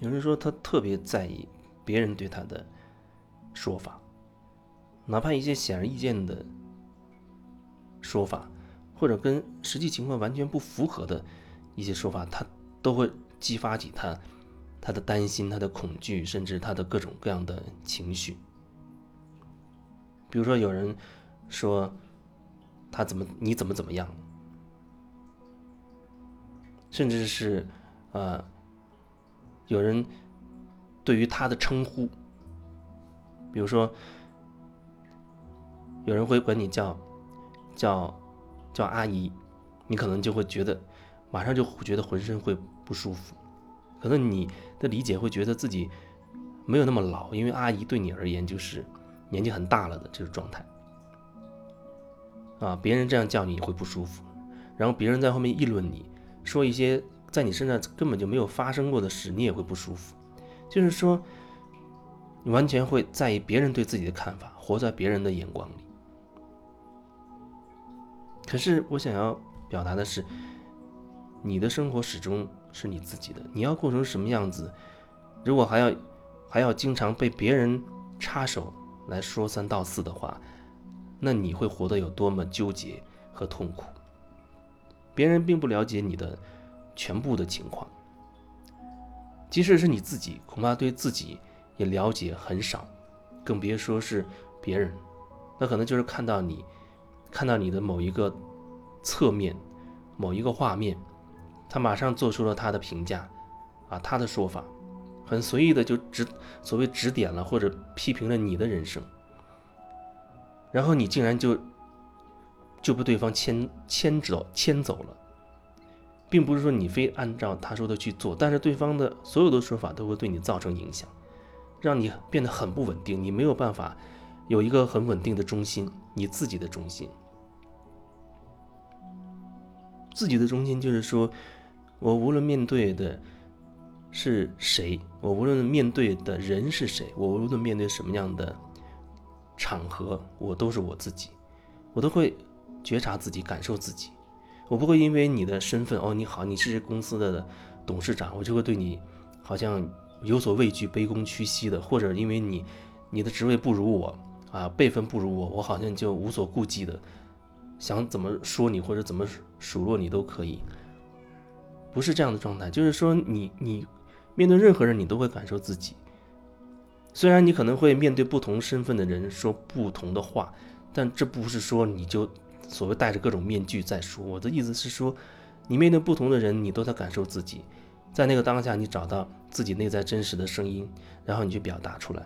有人说他特别在意别人对他的说法，哪怕一些显而易见的说法，或者跟实际情况完全不符合的一些说法，他都会激发起他他的担心、他的恐惧，甚至他的各种各样的情绪。比如说，有人说他怎么你怎么怎么样，甚至是呃。有人对于他的称呼，比如说，有人会管你叫叫叫阿姨，你可能就会觉得马上就觉得浑身会不舒服。可能你的理解会觉得自己没有那么老，因为阿姨对你而言就是年纪很大了的这种状态。啊，别人这样叫你会不舒服，然后别人在后面议论你说一些。在你身上根本就没有发生过的事，你也会不舒服。就是说，你完全会在意别人对自己的看法，活在别人的眼光里。可是我想要表达的是，你的生活始终是你自己的。你要过成什么样子，如果还要还要经常被别人插手来说三道四的话，那你会活得有多么纠结和痛苦？别人并不了解你的。全部的情况，即使是你自己，恐怕对自己也了解很少，更别说是别人。那可能就是看到你，看到你的某一个侧面、某一个画面，他马上做出了他的评价，啊，他的说法，很随意的就指所谓指点了或者批评了你的人生，然后你竟然就就被对方牵牵走牵走了。并不是说你非按照他说的去做，但是对方的所有的说法都会对你造成影响，让你变得很不稳定，你没有办法有一个很稳定的中心，你自己的中心。自己的中心就是说，我无论面对的是谁，我无论面对的人是谁，我无论面对什么样的场合，我都是我自己，我都会觉察自己，感受自己。我不会因为你的身份哦，你好，你是这公司的董事长，我就会对你好像有所畏惧、卑躬屈膝的，或者因为你你的职位不如我啊，辈分不如我，我好像就无所顾忌的想怎么说你或者怎么数落你都可以，不是这样的状态。就是说，你你面对任何人，你都会感受自己。虽然你可能会面对不同身份的人说不同的话，但这不是说你就。所谓戴着各种面具在说，我的意思是说，你面对不同的人，你都在感受自己，在那个当下，你找到自己内在真实的声音，然后你去表达出来。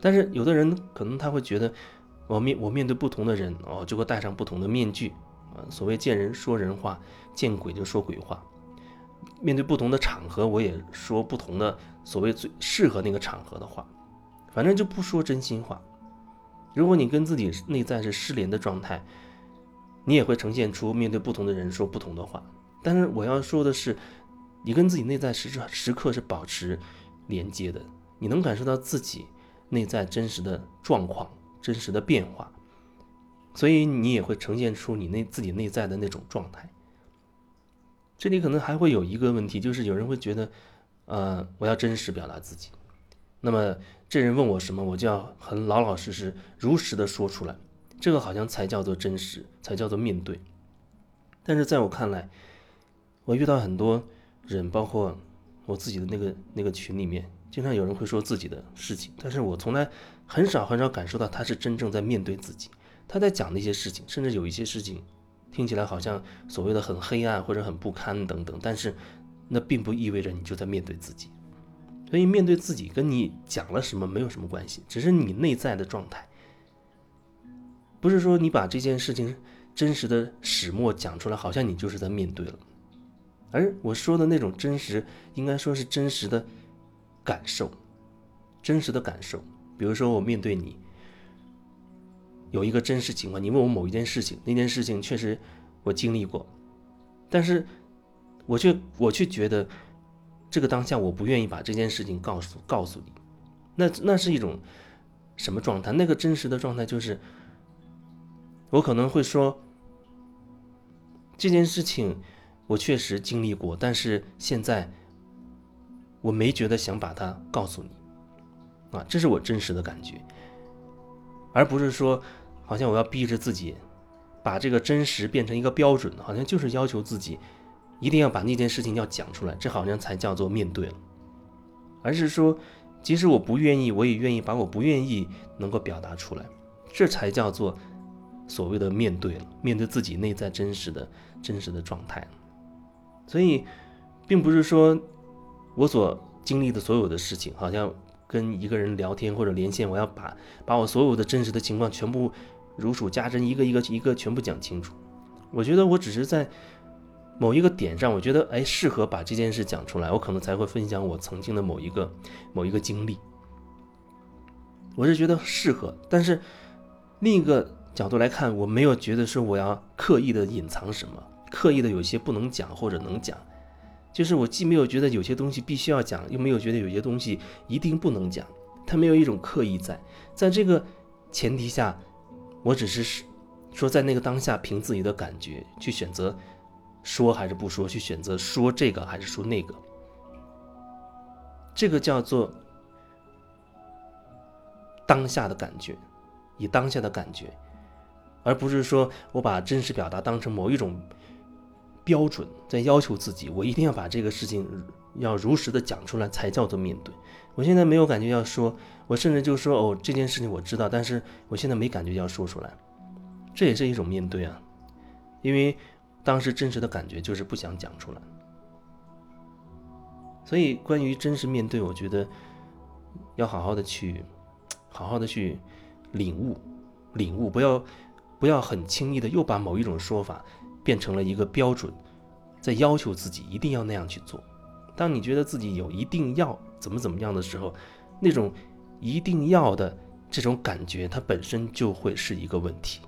但是有的人可能他会觉得，我面我面对不同的人，哦，就会戴上不同的面具，啊，所谓见人说人话，见鬼就说鬼话。面对不同的场合，我也说不同的所谓最适合那个场合的话，反正就不说真心话。如果你跟自己内在是失联的状态，你也会呈现出面对不同的人说不同的话。但是我要说的是，你跟自己内在时时时刻是保持连接的，你能感受到自己内在真实的状况、真实的变化，所以你也会呈现出你内自己内在的那种状态。这里可能还会有一个问题，就是有人会觉得，呃，我要真实表达自己。那么这人问我什么，我就要很老老实实、如实的说出来，这个好像才叫做真实，才叫做面对。但是在我看来，我遇到很多人，包括我自己的那个那个群里面，经常有人会说自己的事情，但是我从来很少很少感受到他是真正在面对自己，他在讲那些事情，甚至有一些事情听起来好像所谓的很黑暗或者很不堪等等，但是那并不意味着你就在面对自己。所以面对自己，跟你讲了什么没有什么关系，只是你内在的状态。不是说你把这件事情真实的始末讲出来，好像你就是在面对了。而我说的那种真实，应该说是真实的感受，真实的感受。比如说我面对你，有一个真实情况，你问我某一件事情，那件事情确实我经历过，但是我却我却觉得。这个当下，我不愿意把这件事情告诉告诉你，那那是一种什么状态？那个真实的状态就是，我可能会说，这件事情我确实经历过，但是现在我没觉得想把它告诉你，啊，这是我真实的感觉，而不是说好像我要逼着自己把这个真实变成一个标准，好像就是要求自己一定要把那件事情要讲出来，这好像才叫做面对了，而是说，即使我不愿意，我也愿意把我不愿意能够表达出来，这才叫做所谓的面对了，面对自己内在真实的真实的状态。所以，并不是说我所经历的所有的事情，好像跟一个人聊天或者连线，我要把把我所有的真实的情况全部如数家珍，一个一个一个全部讲清楚。我觉得我只是在某一个点上，我觉得哎适合把这件事讲出来，我可能才会分享我曾经的某一个某一个经历。我是觉得适合，但是另一个角度来看，我没有觉得说我要刻意的隐藏什么。刻意的有些不能讲或者能讲，就是我既没有觉得有些东西必须要讲，又没有觉得有些东西一定不能讲，它没有一种刻意在。在这个前提下，我只是说在那个当下凭自己的感觉去选择说还是不说，去选择说这个还是说那个，这个叫做当下的感觉，以当下的感觉，而不是说我把真实表达当成某一种。标准在要求自己，我一定要把这个事情要如实的讲出来，才叫做面对。我现在没有感觉要说，我甚至就说哦，这件事情我知道，但是我现在没感觉要说出来，这也是一种面对啊。因为当时真实的感觉就是不想讲出来。所以关于真实面对，我觉得要好好的去，好好的去领悟，领悟，不要不要很轻易的又把某一种说法。变成了一个标准，在要求自己一定要那样去做。当你觉得自己有一定要怎么怎么样的时候，那种一定要的这种感觉，它本身就会是一个问题。